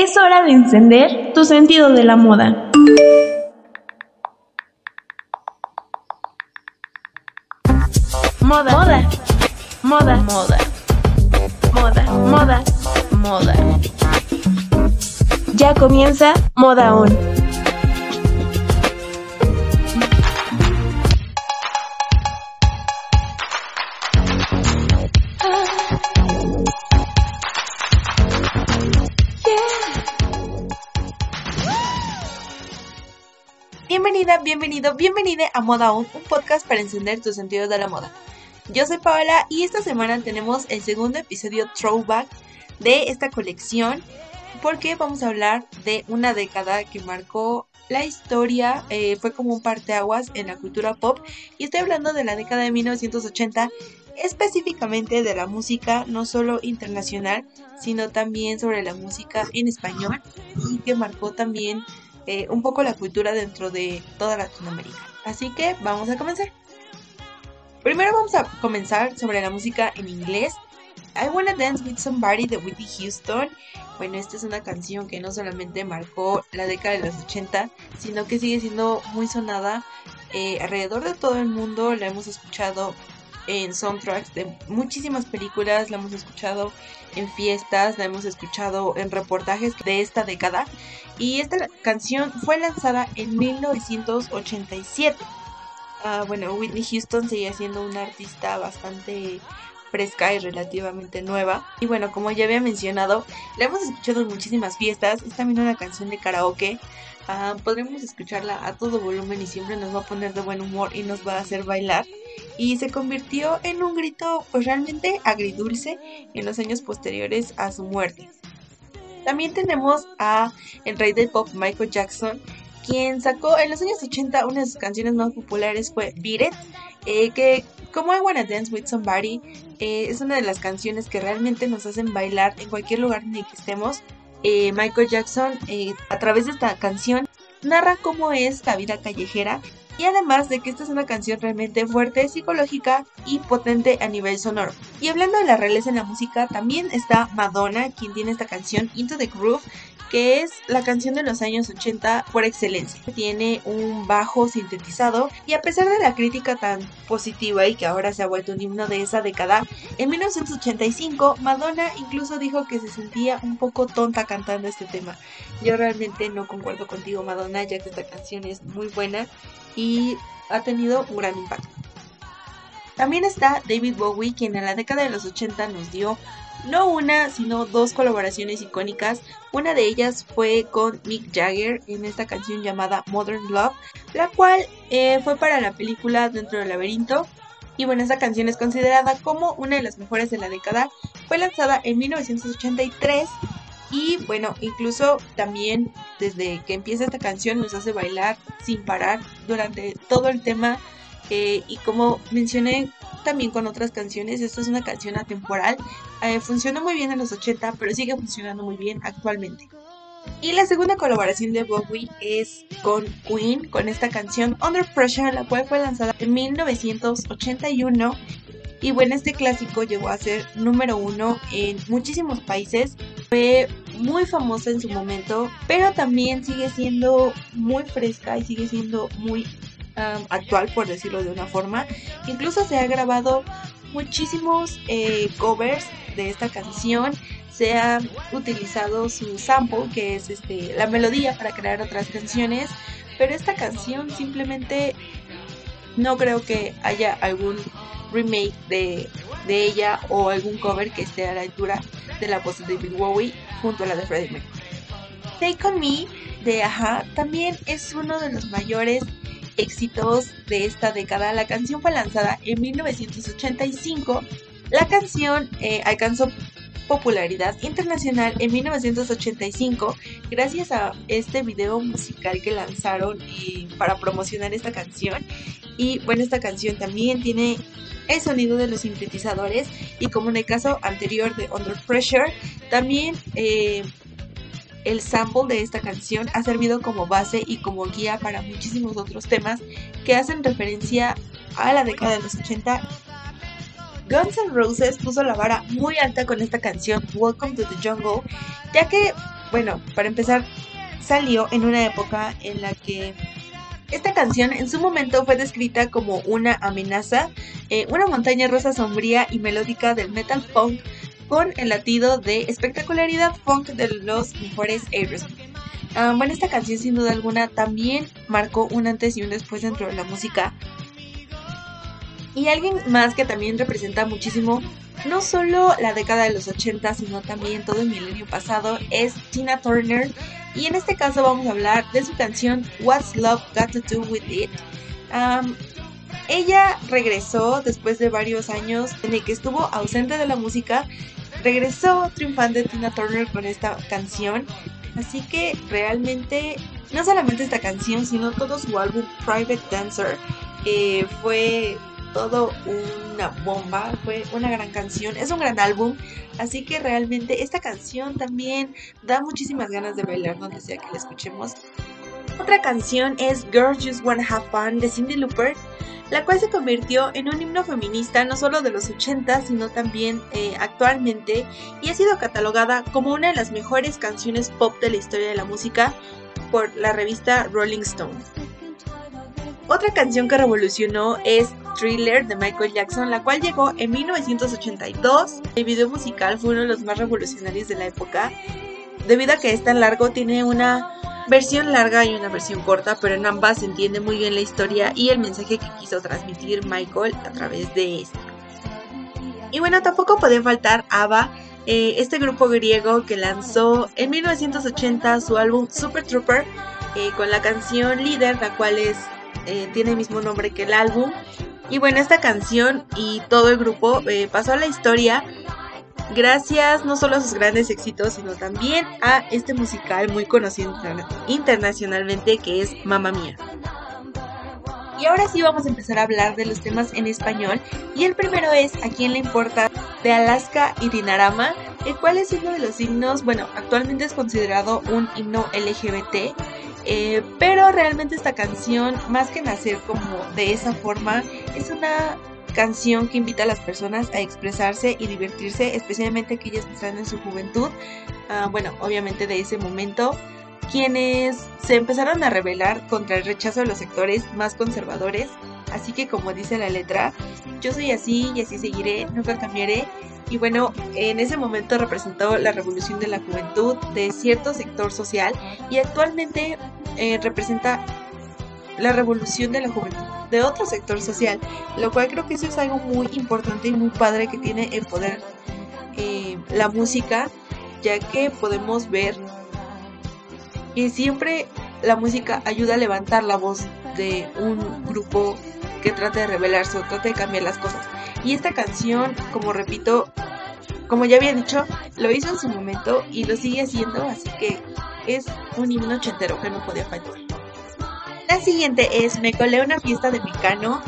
Es hora de encender tu sentido de la moda. Moda. Moda. Moda. Moda. Moda. Moda. Moda. Ya comienza Moda On. Bienvenida, bienvenido, bienvenida a Moda On, un podcast para encender tus sentidos de la moda. Yo soy Paola y esta semana tenemos el segundo episodio throwback de esta colección porque vamos a hablar de una década que marcó la historia, eh, fue como un parteaguas en la cultura pop y estoy hablando de la década de 1980 específicamente de la música no solo internacional sino también sobre la música en español y que marcó también eh, un poco la cultura dentro de toda Latinoamérica. Así que vamos a comenzar. Primero vamos a comenzar sobre la música en inglés. I Wanna Dance With Somebody de Whitney Houston. Bueno, esta es una canción que no solamente marcó la década de los 80, sino que sigue siendo muy sonada eh, alrededor de todo el mundo. La hemos escuchado en soundtracks de muchísimas películas, la hemos escuchado en fiestas, la hemos escuchado en reportajes de esta década. Y esta canción fue lanzada en 1987. Ah, bueno, Whitney Houston seguía siendo una artista bastante fresca y relativamente nueva. Y bueno, como ya había mencionado, la hemos escuchado en muchísimas fiestas. Es también una canción de karaoke. Ah, podremos escucharla a todo volumen y siempre nos va a poner de buen humor y nos va a hacer bailar. Y se convirtió en un grito pues realmente agridulce en los años posteriores a su muerte. También tenemos a el rey del pop Michael Jackson, quien sacó en los años 80 una de sus canciones más populares fue Beat It, eh, que como I Wanna Dance With Somebody eh, es una de las canciones que realmente nos hacen bailar en cualquier lugar en el que estemos. Eh, Michael Jackson a través de esta canción narra cómo es la vida callejera y además de que esta es una canción realmente fuerte, psicológica y potente a nivel sonoro. Y hablando de las reales en la música, también está Madonna, quien tiene esta canción Into the Groove, que es la canción de los años 80 por excelencia. Tiene un bajo sintetizado y a pesar de la crítica tan positiva y que ahora se ha vuelto un himno de esa década, en 1985 Madonna incluso dijo que se sentía un poco tonta cantando este tema. Yo realmente no concuerdo contigo Madonna ya que esta canción es muy buena y ha tenido un gran impacto. También está David Bowie, quien en la década de los 80 nos dio no una, sino dos colaboraciones icónicas. Una de ellas fue con Mick Jagger en esta canción llamada Modern Love, la cual eh, fue para la película Dentro del laberinto. Y bueno, esta canción es considerada como una de las mejores de la década. Fue lanzada en 1983 y bueno, incluso también desde que empieza esta canción nos hace bailar sin parar durante todo el tema. Eh, y como mencioné también con otras canciones. Esto es una canción atemporal. Eh, funcionó muy bien en los 80, pero sigue funcionando muy bien actualmente. Y la segunda colaboración de Bowie es con Queen, con esta canción Under Pressure, la cual fue lanzada en 1981. Y bueno, este clásico llegó a ser número uno en muchísimos países. Fue muy famosa en su momento, pero también sigue siendo muy fresca y sigue siendo muy actual, por decirlo de una forma. Incluso se ha grabado muchísimos eh, covers de esta canción. Se ha utilizado su sample, que es este, la melodía, para crear otras canciones. Pero esta canción simplemente no creo que haya algún remake de, de ella o algún cover que esté a la altura de la voz de David Bowie junto a la de Freddie Mercury. Take On Me de Aja también es uno de los mayores éxitos de esta década. La canción fue lanzada en 1985. La canción eh, alcanzó popularidad internacional en 1985 gracias a este video musical que lanzaron para promocionar esta canción. Y bueno, esta canción también tiene el sonido de los sintetizadores y como en el caso anterior de Under Pressure, también eh, el sample de esta canción ha servido como base y como guía para muchísimos otros temas que hacen referencia a la década de los 80. Guns N' Roses puso la vara muy alta con esta canción Welcome to the Jungle, ya que bueno, para empezar, salió en una época en la que esta canción en su momento fue descrita como una amenaza, eh, una montaña rosa sombría y melódica del metal punk con el latido de espectacularidad funk de los mejores Aerosmith. Ah, bueno, esta canción sin duda alguna también marcó un antes y un después dentro de la música. Y alguien más que también representa muchísimo no solo la década de los 80, sino también todo el milenio pasado, es Tina Turner. Y en este caso vamos a hablar de su canción What's Love Got to Do With It. ella regresó después de varios años en el que estuvo ausente de la música. Regresó triunfante Tina Turner con esta canción. Así que realmente, no solamente esta canción, sino todo su álbum Private Dancer fue todo una bomba, fue una gran canción, es un gran álbum, así que realmente esta canción también da muchísimas ganas de bailar donde sea que la escuchemos. Otra canción es Girls Just Wanna Have Fun de Cindy Looper, la cual se convirtió en un himno feminista no solo de los 80, sino también eh, actualmente, y ha sido catalogada como una de las mejores canciones pop de la historia de la música por la revista Rolling Stone. Otra canción que revolucionó es Thriller de Michael Jackson, la cual llegó en 1982. El video musical fue uno de los más revolucionarios de la época, debido a que es tan largo, tiene una versión larga y una versión corta, pero en ambas se entiende muy bien la historia y el mensaje que quiso transmitir Michael a través de esto. Y bueno, tampoco puede faltar ABBA, eh, este grupo griego que lanzó en 1980 su álbum Super Trooper eh, con la canción Líder, la cual es eh, tiene el mismo nombre que el álbum. Y bueno, esta canción y todo el grupo eh, pasó a la historia gracias no solo a sus grandes éxitos, sino también a este musical muy conocido internacionalmente que es Mamma Mía. Y ahora sí vamos a empezar a hablar de los temas en español. Y el primero es A quién le importa de Alaska y Dinarama, el cual es uno de los himnos, bueno, actualmente es considerado un himno LGBT eh, pero realmente esta canción, más que nacer como de esa forma, es una canción que invita a las personas a expresarse y divertirse, especialmente aquellas que están en su juventud. Ah, bueno, obviamente de ese momento, quienes se empezaron a rebelar contra el rechazo de los sectores más conservadores. Así que como dice la letra, yo soy así y así seguiré, nunca cambiaré y bueno, en ese momento representó la revolución de la juventud de cierto sector social y actualmente eh, representa la revolución de la juventud de otro sector social, lo cual creo que eso es algo muy importante y muy padre que tiene el poder eh, la música, ya que podemos ver que siempre la música ayuda a levantar la voz de un grupo que trata de rebelarse o trata de cambiar las cosas. Y esta canción, como repito, como ya había dicho, lo hizo en su momento y lo sigue haciendo, así que es un himno ochentero que no podía faltar. La siguiente es Me colé una fiesta de Mecano.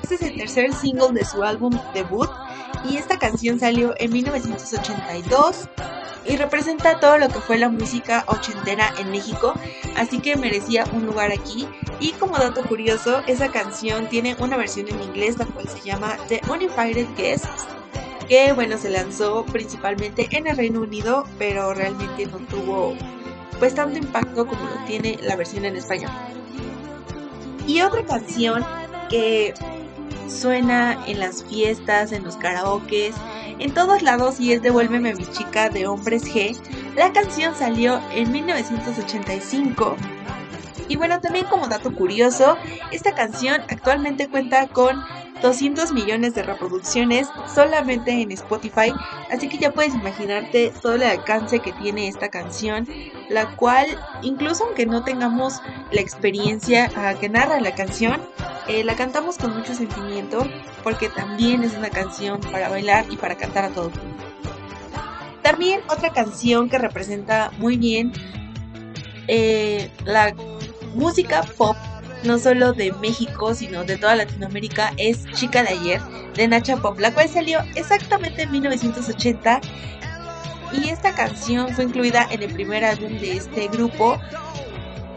Este es el tercer single de su álbum debut y esta canción salió en 1982 y representa todo lo que fue la música ochentera en México, así que merecía un lugar aquí. Y como dato curioso, esa canción tiene una versión en inglés, la cual se llama The Unified Guests, que bueno, se lanzó principalmente en el Reino Unido, pero realmente no tuvo pues tanto impacto como lo tiene la versión en español. Y otra canción que suena en las fiestas, en los karaokes, en todos lados y es Devuélveme mi chica de Hombres G. La canción salió en 1985. Y bueno, también como dato curioso, esta canción actualmente cuenta con 200 millones de reproducciones solamente en Spotify, así que ya puedes imaginarte todo el alcance que tiene esta canción, la cual incluso aunque no tengamos la experiencia que narra la canción, eh, la cantamos con mucho sentimiento porque también es una canción para bailar y para cantar a todo mundo. También otra canción que representa muy bien eh, la música pop, no solo de México, sino de toda Latinoamérica, es Chica de ayer, de Nacha Pop, la cual salió exactamente en 1980. Y esta canción fue incluida en el primer álbum de este grupo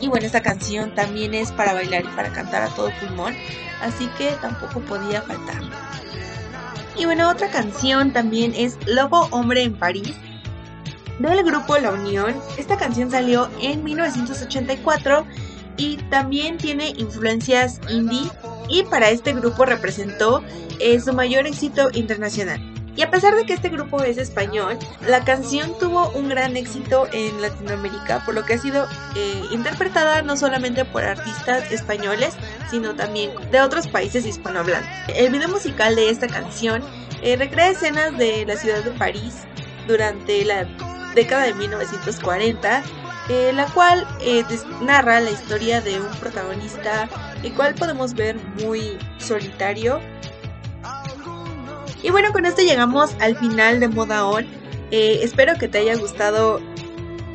y bueno, esta canción también es para bailar y para cantar a todo pulmón, así que tampoco podía faltar. Y bueno, otra canción también es Lobo Hombre en París. del grupo La Unión. Esta canción salió en 1984 y también tiene influencias indie y para este grupo representó eh, su mayor éxito internacional. Y a pesar de que este grupo es español, la canción tuvo un gran éxito en Latinoamérica, por lo que ha sido eh, interpretada no solamente por artistas españoles, sino también de otros países hispanohablantes. El video musical de esta canción eh, recrea escenas de la ciudad de París durante la década de 1940 eh, la cual narra la historia de un protagonista, el cual podemos ver muy solitario, y bueno, con esto llegamos al final de Moda On. Eh, espero que te haya gustado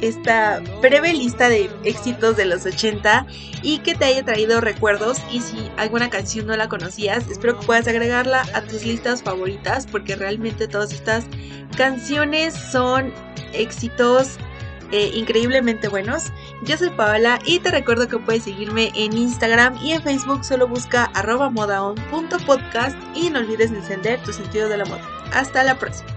esta breve lista de éxitos de los 80 y que te haya traído recuerdos y si alguna canción no la conocías, espero que puedas agregarla a tus listas favoritas porque realmente todas estas canciones son éxitos eh, increíblemente buenos. Yo soy Paola y te recuerdo que puedes seguirme en Instagram y en Facebook solo busca arroba modaon.podcast y no olvides encender tu sentido de la moda. Hasta la próxima.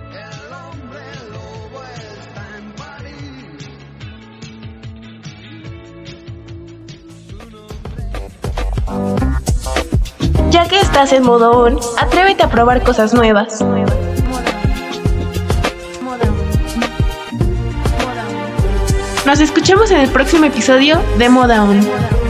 Ya que estás en modo on, atrévete a probar cosas nuevas. Nos escuchamos en el próximo episodio de Moda On.